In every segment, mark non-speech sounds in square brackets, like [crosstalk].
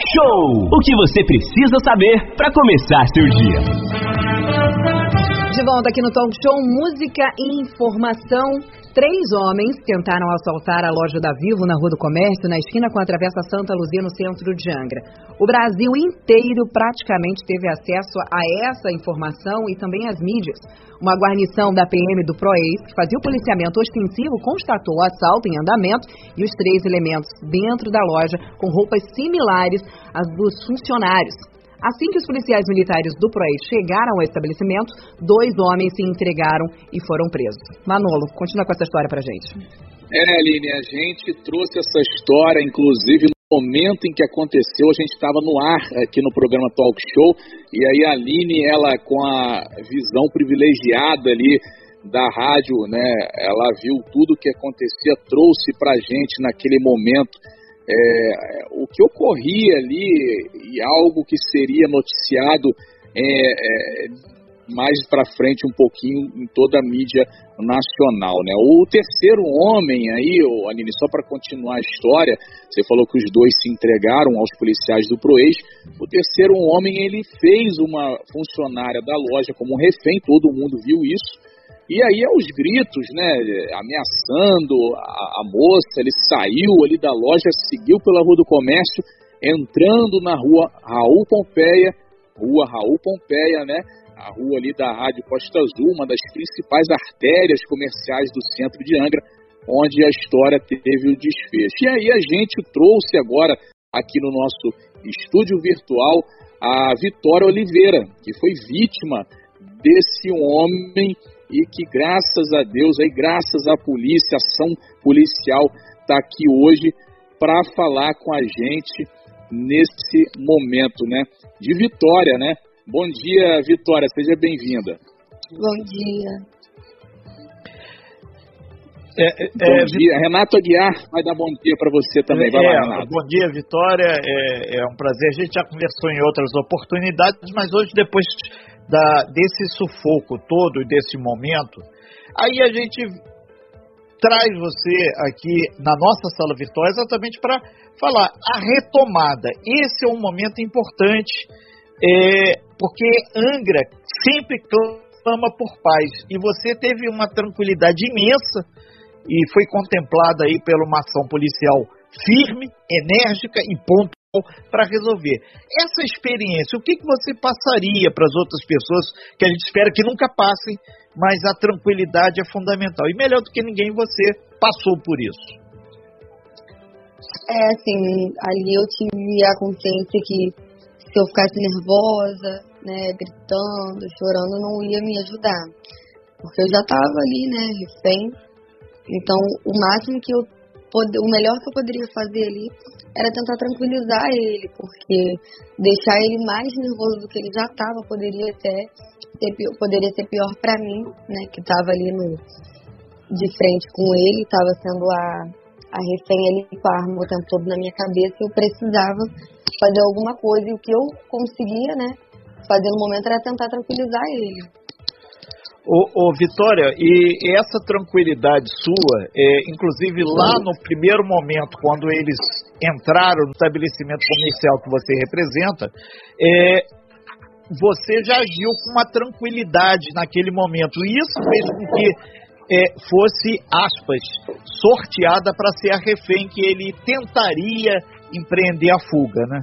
Show! O que você precisa saber para começar seu dia. De volta aqui no Talk Show, música e informação. Três homens tentaram assaltar a loja da Vivo na Rua do Comércio, na esquina com a Travessa Santa Luzia, no centro de Angra. O Brasil inteiro praticamente teve acesso a essa informação e também as mídias. Uma guarnição da PM do PROEIS, que fazia o policiamento ostensivo, constatou o assalto em andamento e os três elementos dentro da loja com roupas similares às dos funcionários. Assim que os policiais militares do PROES chegaram ao estabelecimento, dois homens se entregaram e foram presos. Manolo, continua com essa história pra gente. É, Aline, a gente trouxe essa história, inclusive, no momento em que aconteceu, a gente estava no ar aqui no programa Talk Show, e aí a Aline, ela com a visão privilegiada ali da rádio, né, ela viu tudo o que acontecia, trouxe pra gente naquele momento é, o que ocorria ali e algo que seria noticiado é, é, mais para frente um pouquinho em toda a mídia nacional, né? O terceiro homem aí, Aline, só para continuar a história, você falou que os dois se entregaram aos policiais do Proex. O terceiro homem ele fez uma funcionária da loja como um refém, todo mundo viu isso e aí aos gritos, né, ameaçando a, a, moça, ele saiu ali da loja, seguiu pela Rua do Comércio, entrando na Rua Raul Pompeia, Rua Raul Pompeia, né, a rua ali da Rádio Costa Azul, uma das principais artérias comerciais do centro de Angra, onde a história teve o desfecho. E aí a gente trouxe agora aqui no nosso estúdio virtual a Vitória Oliveira, que foi vítima desse homem e que graças a Deus, aí graças à polícia, ação policial está aqui hoje para falar com a gente nesse momento, né, de Vitória, né? Bom dia, Vitória, seja bem-vinda. Bom dia. É, é, bom é, dia. Renato Aguiar vai dar bom dia para você também. Vai é, lá, Bom dia, Vitória. É, é, um prazer. A gente já conversou em outras oportunidades, mas hoje, depois da, desse sufoco todo desse momento, aí a gente traz você aqui na nossa sala virtual exatamente para falar a retomada. Esse é um momento importante, é, porque Angra sempre clama por paz e você teve uma tranquilidade imensa e foi contemplada aí pela uma ação policial firme, enérgica e ponto para resolver. Essa experiência, o que, que você passaria para as outras pessoas que a gente espera que nunca passem, mas a tranquilidade é fundamental. E melhor do que ninguém, você passou por isso. É, assim, ali eu tive a consciência que se eu ficasse nervosa, né, gritando, chorando, não ia me ajudar. Porque eu já estava ali, né, refém. Então, o máximo que eu o melhor que eu poderia fazer ali era tentar tranquilizar ele, porque deixar ele mais nervoso do que ele já estava poderia até pior, poderia ser pior para mim, né, que estava ali no de frente com ele, estava sendo a a refém ali com a arma o tempo todo na minha cabeça, eu precisava fazer alguma coisa e o que eu conseguia, né, fazer no momento era tentar tranquilizar ele. Ô, ô, Vitória, e essa tranquilidade sua, é, inclusive lá no primeiro momento, quando eles entraram no estabelecimento comercial que você representa, é, você já agiu com uma tranquilidade naquele momento. E isso fez com que é, fosse, aspas, sorteada para ser a refém que ele tentaria empreender a fuga, né?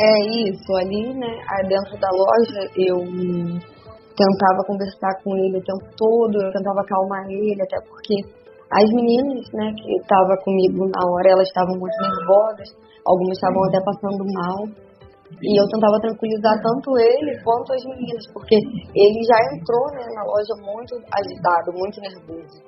É isso, ali, né, dentro da loja, eu tentava conversar com ele o tempo todo, eu tentava acalmar ele, até porque as meninas, né, que estavam comigo na hora, elas estavam muito nervosas, algumas estavam até passando mal. E eu tentava tranquilizar tanto ele quanto as meninas, porque ele já entrou né, na loja muito agitado, muito nervoso.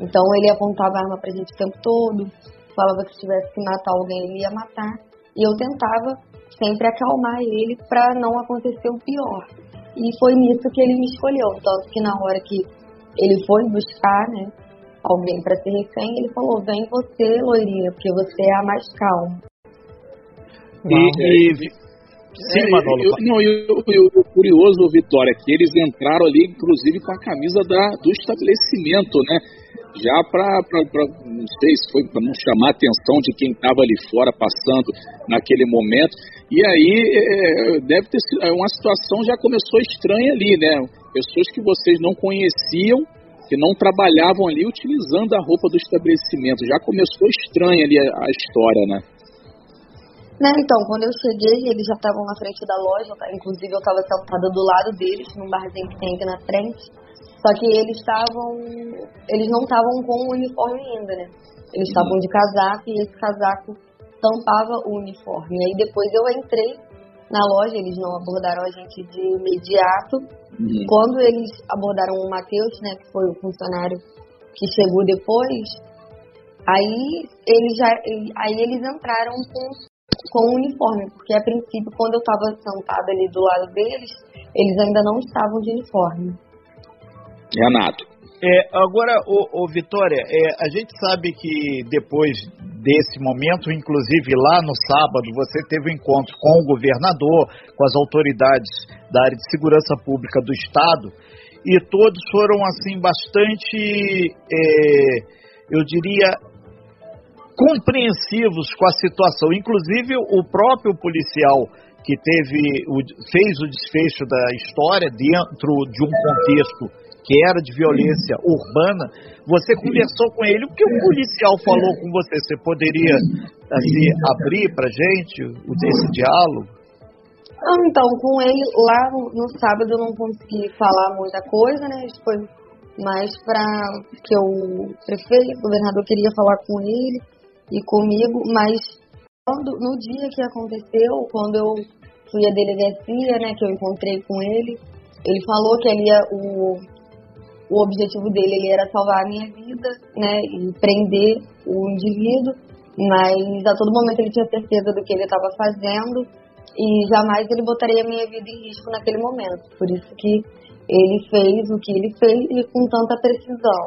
Então ele apontava a arma pra gente o tempo todo, falava que se tivesse que matar alguém ele ia matar. E eu tentava sempre acalmar ele para não acontecer o pior. E foi nisso que ele me escolheu. Tanto que na hora que ele foi buscar, né, alguém para ser refém, ele falou: Vem você, loirinha, porque você é a mais calma. E, e, Sim, é, Manolo. Eu, não, e o curioso, Vitória, é que eles entraram ali, inclusive, com a camisa da, do estabelecimento, né? Já para, não sei se foi para não chamar a atenção de quem estava ali fora passando naquele momento. E aí é, deve ter sido é uma situação já começou estranha ali, né? Pessoas que vocês não conheciam, que não trabalhavam ali utilizando a roupa do estabelecimento. Já começou estranha ali a, a história, né? Né, então, quando eu cheguei, eles já estavam na frente da loja, tá? inclusive eu estava sentada do lado deles, num barzinho que tem aqui na frente. Só que eles estavam. Eles não estavam com o uniforme ainda, né? Eles estavam de casaco e esse casaco tampava o uniforme. Aí depois eu entrei na loja, eles não abordaram a gente de imediato. Uhum. Quando eles abordaram o Matheus, né, que foi o funcionário que chegou depois, aí eles já aí eles entraram com com o uniforme, porque a princípio, quando eu estava sentada ali do lado deles, eles ainda não estavam de uniforme. Renato. É, agora, o, o Vitória, é, a gente sabe que depois desse momento, inclusive lá no sábado, você teve um encontro com o governador, com as autoridades da área de segurança pública do Estado, e todos foram, assim, bastante, é, eu diria, compreensivos com a situação. Inclusive, o próprio policial que teve o, fez o desfecho da história dentro de um contexto que era de violência urbana, você conversou com ele. O que o policial falou com você? Você poderia assim, abrir para gente esse diálogo? Então, com ele lá no, no sábado eu não consegui falar muita coisa, né? Foi mais para que o prefeito, o governador queria falar com ele e comigo, mas quando, no dia que aconteceu, quando eu fui à delegacia, né, que eu encontrei com ele, ele falou que ali o, o objetivo dele ele era salvar a minha vida, né, e prender o indivíduo, mas a todo momento ele tinha certeza do que ele estava fazendo e jamais ele botaria a minha vida em risco naquele momento. Por isso que ele fez o que ele fez e com tanta precisão.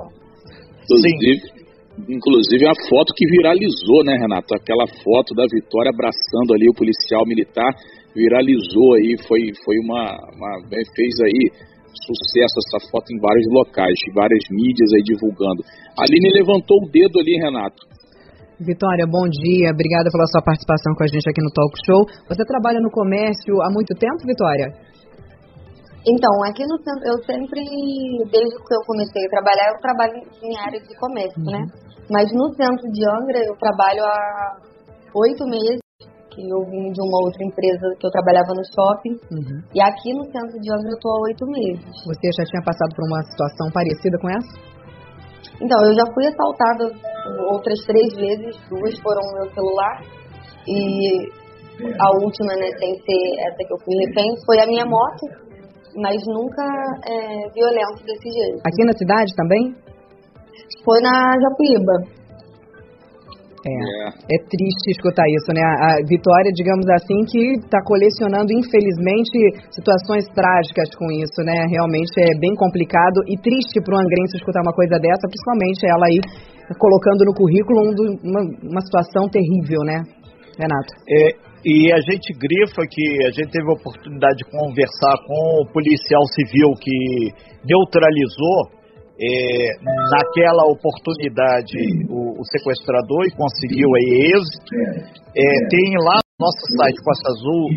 Sim. Inclusive a foto que viralizou, né, Renato? Aquela foto da Vitória abraçando ali o policial militar viralizou aí, foi, foi uma, uma fez aí sucesso essa foto em vários locais, várias mídias aí divulgando. A Aline levantou o dedo ali, Renato. Vitória, bom dia. Obrigada pela sua participação com a gente aqui no Talk Show. Você trabalha no comércio há muito tempo, Vitória? Então, aqui no centro, eu sempre, desde que eu comecei a trabalhar, eu trabalho em área de comércio, né? uhum. né? Mas no centro de Angra eu trabalho há oito meses, que eu vim de uma outra empresa que eu trabalhava no shopping. Uhum. E aqui no centro de Angra eu estou há oito meses. Você já tinha passado por uma situação parecida com essa? Então, eu já fui assaltada outras três vezes, duas foram no meu celular. E a última, né, sem ser essa que eu fui refém, foi a minha moto, mas nunca é, violento desse jeito. Aqui na cidade também? foi na Japuíba. É, é, é triste escutar isso, né? A Vitória, digamos assim, que está colecionando, infelizmente, situações trágicas com isso, né? Realmente é bem complicado e triste para o angrense escutar uma coisa dessa, principalmente ela aí colocando no currículo uma, uma situação terrível, né, Renato? É, e a gente grifa que a gente teve a oportunidade de conversar com o policial civil que neutralizou é, naquela oportunidade o, o, sequestrador e conseguiu aí êxito. É, tem lá no nosso site Costa Azul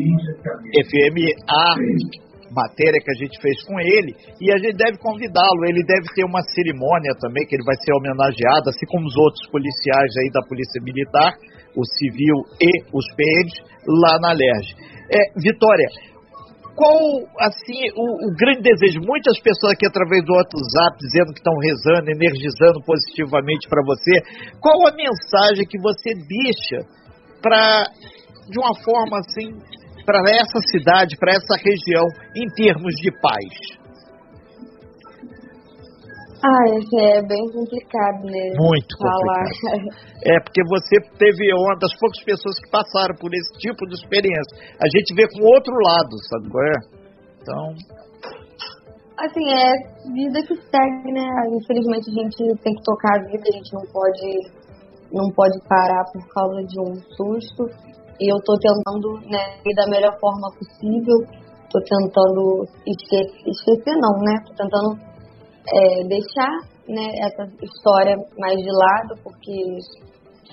FM a matéria que a gente fez com ele e a gente deve convidá-lo. Ele deve ter uma cerimônia também que ele vai ser homenageado, assim como os outros policiais aí da Polícia Militar, o civil e os PMs lá na LERJ. É, Vitória, qual, assim, o, o, grande desejo? Muitas pessoas aqui através do WhatsApp dizendo que estão rezando, energizando positivamente para você. Qual a mensagem que você deixa para, de uma forma assim, para essa cidade, para essa região, em termos de paz? Ah, isso é bem complicado, né? Muito complicado. [laughs] É, porque você teve uma das poucas pessoas que passaram por esse tipo de experiência. A gente vê com outro lado, sabe qual é? Então. Assim, é vida que segue, né? Infelizmente a gente tem que tocar a vida, a gente não pode, não pode parar por causa de um susto. E eu tô tentando, né, ir da melhor forma possível. Tô tentando esquecer, esquecer não, né? Tô tentando é, deixar né, essa história mais de lado, porque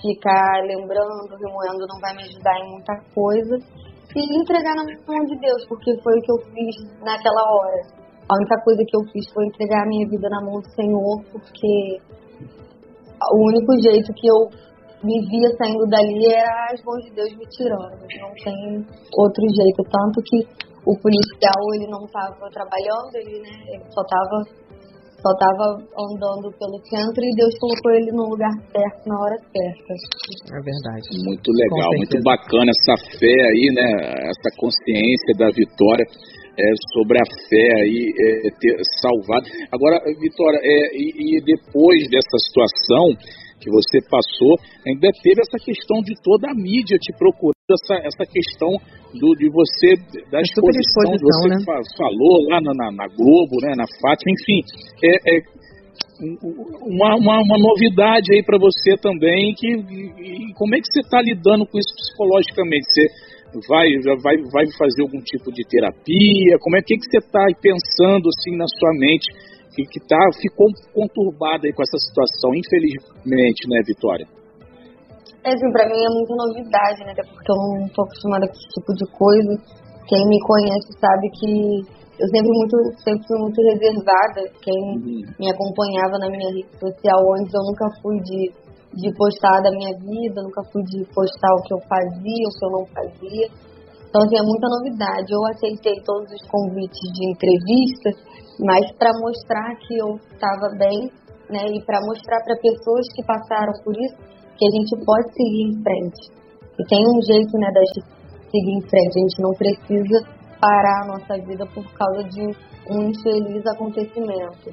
ficar lembrando, remoendo não vai me ajudar em muita coisa. E entregar na mão de Deus, porque foi o que eu fiz naquela hora. A única coisa que eu fiz foi entregar a minha vida na mão do Senhor, porque o único jeito que eu me via saindo dali era as mãos de Deus me tirando. Não tem outro jeito. Tanto que o policial ele não estava trabalhando, ele, né, ele só estava só estava andando pelo centro e Deus colocou ele no lugar certo, na hora certa. É verdade. Muito legal, muito bacana essa fé aí, né? Essa consciência da vitória. É, sobre a fé aí é, ter salvado. Agora, Vitória, é, e, e depois dessa situação, que você passou, ainda teve essa questão de toda a mídia te procurando, essa, essa questão do, de você, da exposição, que você né? falou lá na, na, na, Globo, né, na Fátima, enfim, é, é uma, uma, uma, novidade aí para você também, que e, como é que você está lidando com isso psicologicamente? Você vai, vai, vai fazer algum tipo de terapia? Como é que, que você está pensando assim na sua mente que, que tá, ficou conturbada aí com essa situação, infelizmente, né, Vitória? É, assim, pra mim é muita novidade, né? Até porque eu não tô acostumada com esse tipo de coisa. Quem me conhece sabe que eu sempre muito sempre fui muito reservada. Quem uhum. me acompanhava na minha rede social antes, eu nunca fui de, de postar da minha vida, nunca fui de postar o que eu fazia, o que eu não fazia. Então, assim, é muita novidade. Eu aceitei todos os convites de entrevista mas para mostrar que eu estava bem, né, e para mostrar para pessoas que passaram por isso que a gente pode seguir em frente. E tem um jeito, né, da gente seguir em frente. A gente não precisa parar a nossa vida por causa de um infeliz acontecimento.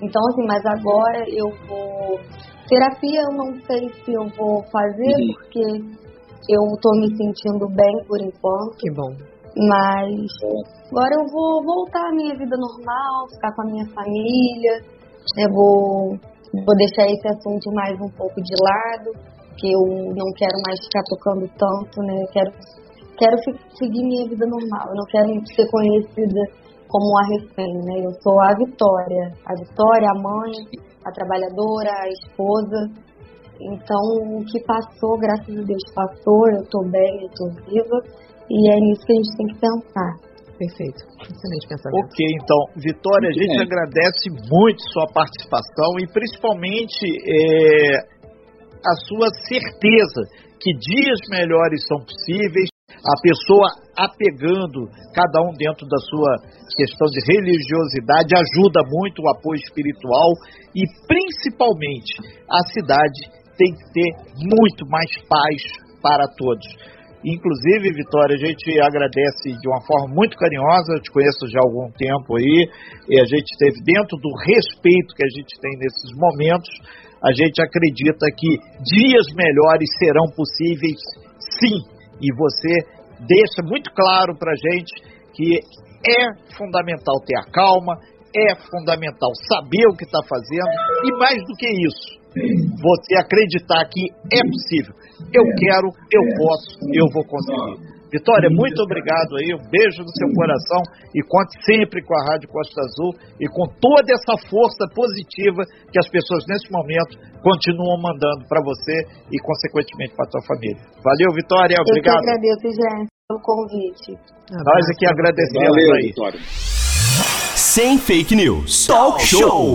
Então, assim, mas agora eu vou. Terapia eu não sei se eu vou fazer, uhum. porque eu tô me sentindo bem por enquanto. Que bom. Mas agora eu vou voltar à minha vida normal, ficar com a minha família. Eu vou, vou deixar esse assunto mais um pouco de lado, que eu não quero mais ficar tocando tanto, né? Eu quero, quero seguir minha vida normal. Eu não quero ser conhecida como a refém, né? Eu sou a Vitória. A Vitória, a mãe, a trabalhadora, a esposa. Então, o que passou, graças a Deus, passou. Eu tô bem, eu tô viva e é nisso que a gente tem que pensar. Perfeito. Excelente pensamento. Ok, então, Vitória, a gente agradece muito sua participação e principalmente é, a sua certeza que dias melhores são possíveis, a pessoa apegando cada um dentro da sua questão de religiosidade ajuda muito o apoio espiritual e principalmente a cidade tem que ter muito mais paz para todos. Inclusive, Vitória, a gente agradece de uma forma muito carinhosa, eu te conheço já há algum tempo aí, e a gente teve dentro do respeito que a gente tem nesses momentos, a gente acredita que dias melhores serão possíveis, sim, e você deixa muito claro para a gente que é fundamental ter a calma, é fundamental saber o que está fazendo, e mais do que isso, você acreditar que é possível. Eu quero, eu posso, eu vou conseguir. Vitória, muito obrigado aí, um beijo no seu coração e conte sempre com a Rádio Costa Azul e com toda essa força positiva que as pessoas nesse momento continuam mandando para você e consequentemente para a sua família. Valeu, Vitória, obrigado. Eu que agradeço, gente, pelo convite. Nós aqui agradecemos Valeu, aí. Vitória. Sem fake news. Talk show.